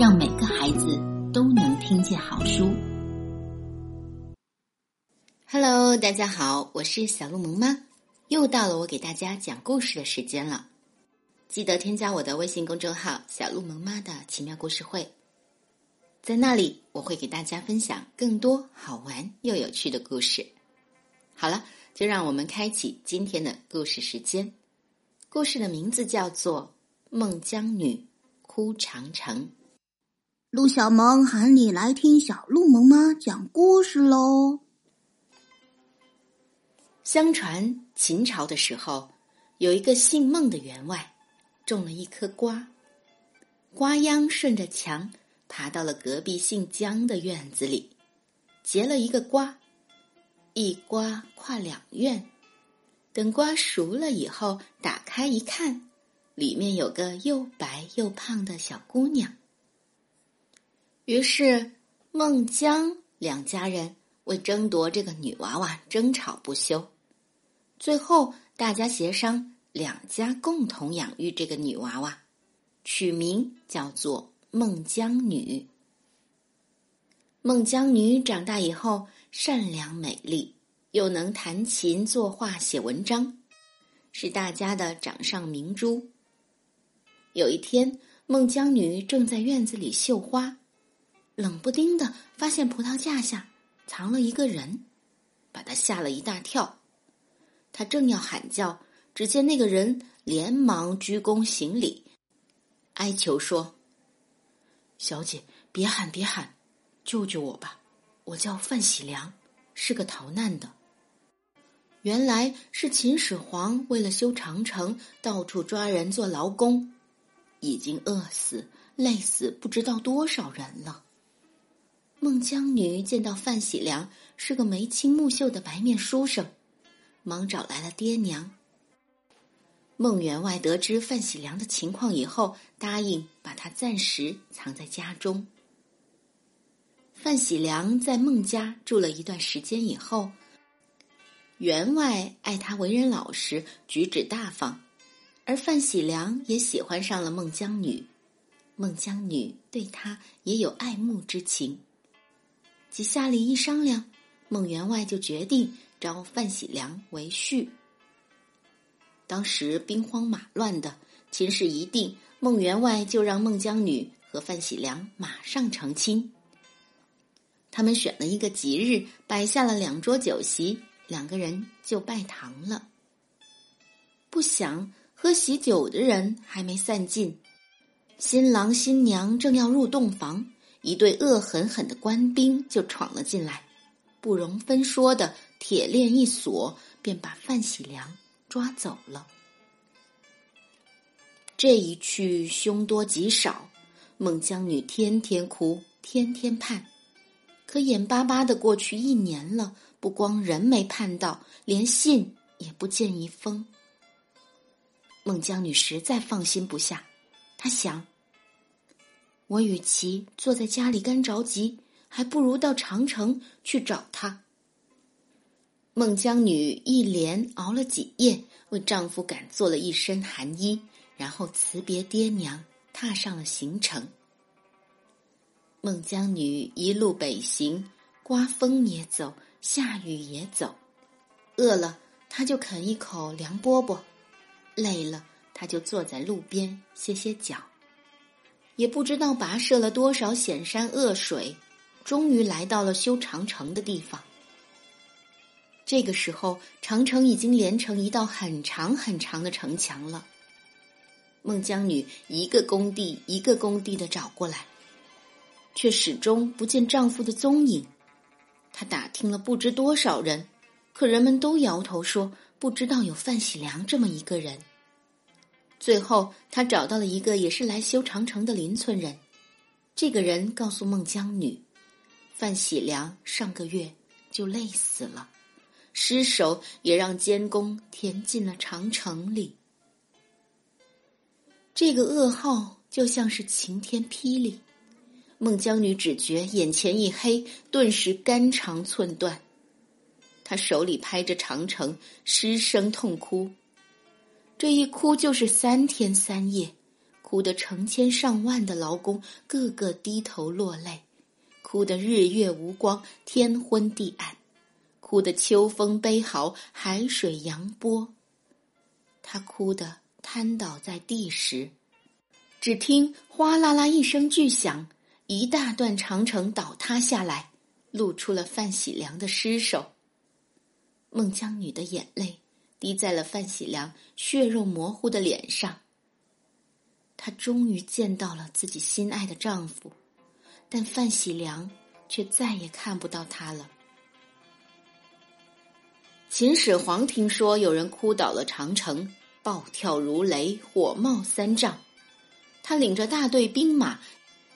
让每个孩子都能听见好书。Hello，大家好，我是小鹿萌妈，又到了我给大家讲故事的时间了。记得添加我的微信公众号“小鹿萌妈的奇妙故事会”，在那里我会给大家分享更多好玩又有趣的故事。好了，就让我们开启今天的故事时间。故事的名字叫做《孟姜女哭长城》。陆小萌喊你来听小鹿萌妈讲故事喽。相传秦朝的时候，有一个姓孟的员外，种了一颗瓜，瓜秧顺着墙爬到了隔壁姓姜的院子里，结了一个瓜，一瓜跨两院。等瓜熟了以后，打开一看，里面有个又白又胖的小姑娘。于是，孟姜两家人为争夺这个女娃娃争吵不休。最后，大家协商，两家共同养育这个女娃娃，取名叫做孟姜女。孟姜女长大以后，善良美丽，又能弹琴、作画、写文章，是大家的掌上明珠。有一天，孟姜女正在院子里绣花。冷不丁的发现葡萄架下藏了一个人，把他吓了一大跳。他正要喊叫，只见那个人连忙鞠躬行礼，哀求说：“小姐，别喊别喊，救救我吧！我叫范喜良，是个逃难的。原来是秦始皇为了修长城，到处抓人做劳工，已经饿死、累死不知道多少人了。”孟姜女见到范喜良是个眉清目秀的白面书生，忙找来了爹娘。孟员外得知范喜良的情况以后，答应把他暂时藏在家中。范喜良在孟家住了一段时间以后，员外爱他为人老实、举止大方，而范喜良也喜欢上了孟姜女，孟姜女对他也有爱慕之情。几下里一商量，孟员外就决定招范喜良为婿。当时兵荒马乱的，亲事一定，孟员外就让孟姜女和范喜良马上成亲。他们选了一个吉日，摆下了两桌酒席，两个人就拜堂了。不想喝喜酒的人还没散尽，新郎新娘正要入洞房。一队恶狠狠的官兵就闯了进来，不容分说的铁链一锁，便把范喜良抓走了。这一去凶多吉少，孟姜女天天哭，天天盼，可眼巴巴的过去一年了，不光人没盼到，连信也不见一封。孟姜女实在放心不下，她想。我与其坐在家里干着急，还不如到长城去找他。孟姜女一连熬了几夜，为丈夫赶做了一身寒衣，然后辞别爹娘，踏上了行程。孟姜女一路北行，刮风也走，下雨也走，饿了她就啃一口凉饽饽，累了她就坐在路边歇歇脚。也不知道跋涉了多少险山恶水，终于来到了修长城的地方。这个时候，长城已经连成一道很长很长的城墙了。孟姜女一个工地一个工地的找过来，却始终不见丈夫的踪影。她打听了不知多少人，可人们都摇头说不知道有范喜良这么一个人。最后，他找到了一个也是来修长城的邻村人。这个人告诉孟姜女，范喜良上个月就累死了，尸首也让监工填进了长城里。这个噩耗就像是晴天霹雳，孟姜女只觉眼前一黑，顿时肝肠寸断。她手里拍着长城，失声痛哭。这一哭就是三天三夜，哭得成千上万的劳工个个低头落泪，哭得日月无光，天昏地暗，哭得秋风悲嚎，海水扬波。他哭得瘫倒在地时，只听哗啦啦一声巨响，一大段长城倒塌下来，露出了范喜良的尸首。孟姜女的眼泪滴在了范喜良血肉模糊的脸上。她终于见到了自己心爱的丈夫，但范喜良却再也看不到她了。秦始皇听说有人哭倒了长城，暴跳如雷，火冒三丈。他领着大队兵马，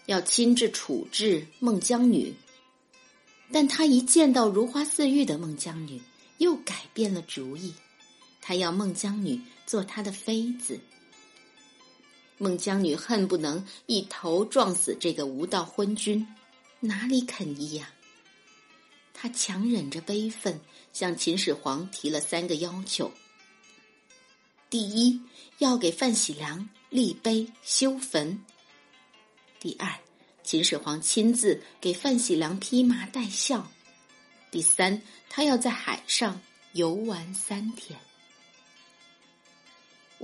要亲自处置孟姜女。但他一见到如花似玉的孟姜女，又改变了主意，他要孟姜女做他的妃子。孟姜女恨不能一头撞死这个无道昏君，哪里肯依呀？她强忍着悲愤，向秦始皇提了三个要求：第一，要给范喜良立碑修坟；第二，秦始皇亲自给范喜良披麻戴孝；第三，他要在海上游玩三天。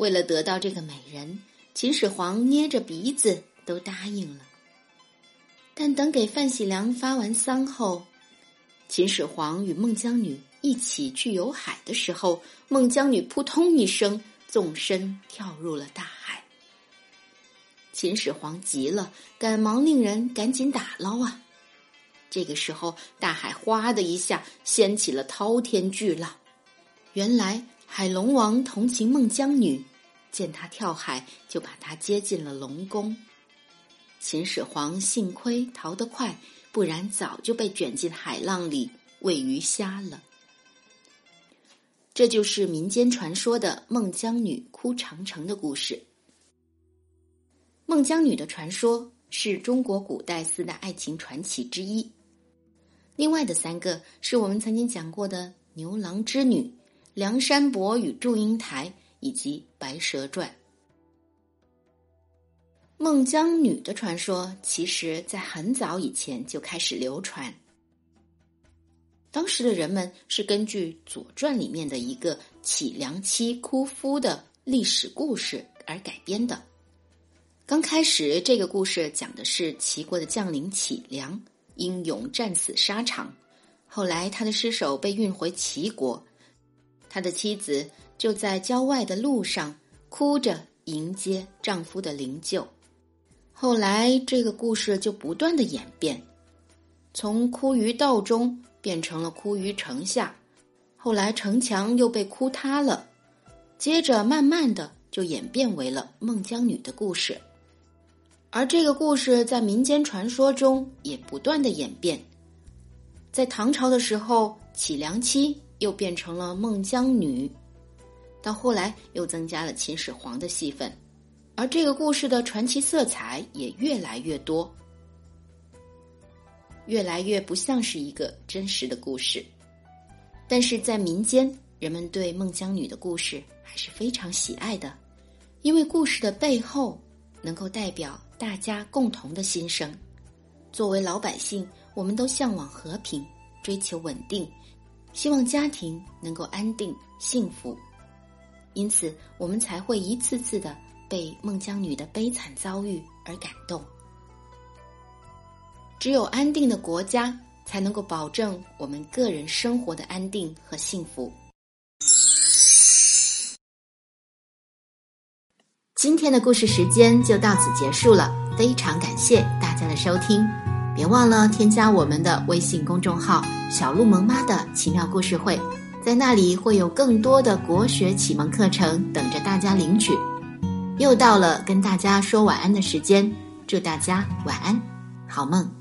为了得到这个美人。秦始皇捏着鼻子都答应了，但等给范喜良发完丧后，秦始皇与孟姜女一起去游海的时候，孟姜女扑通一声纵身跳入了大海。秦始皇急了，赶忙令人赶紧打捞啊！这个时候，大海哗的一下掀起了滔天巨浪，原来海龙王同情孟姜女。见他跳海，就把他接进了龙宫。秦始皇幸亏逃得快，不然早就被卷进海浪里喂鱼虾了。这就是民间传说的孟姜女哭长城的故事。孟姜女的传说是中国古代四大爱情传奇之一，另外的三个是我们曾经讲过的牛郎织女、梁山伯与祝英台。以及《白蛇传》，孟姜女的传说，其实在很早以前就开始流传。当时的人们是根据《左传》里面的一个乞良妻哭夫的历史故事而改编的。刚开始，这个故事讲的是齐国的将领乞良英勇战死沙场，后来他的尸首被运回齐国，他的妻子。就在郊外的路上，哭着迎接丈夫的灵柩。后来，这个故事就不断的演变，从哭于道中变成了哭于城下，后来城墙又被哭塌了，接着慢慢的就演变为了孟姜女的故事。而这个故事在民间传说中也不断的演变，在唐朝的时候，乞良妻又变成了孟姜女。到后来又增加了秦始皇的戏份，而这个故事的传奇色彩也越来越多，越来越不像是一个真实的故事。但是在民间，人们对孟姜女的故事还是非常喜爱的，因为故事的背后能够代表大家共同的心声。作为老百姓，我们都向往和平，追求稳定，希望家庭能够安定幸福。因此，我们才会一次次的被孟姜女的悲惨遭遇而感动。只有安定的国家，才能够保证我们个人生活的安定和幸福。今天的故事时间就到此结束了，非常感谢大家的收听，别忘了添加我们的微信公众号“小鹿萌妈的奇妙故事会”。在那里会有更多的国学启蒙课程等着大家领取。又到了跟大家说晚安的时间，祝大家晚安，好梦。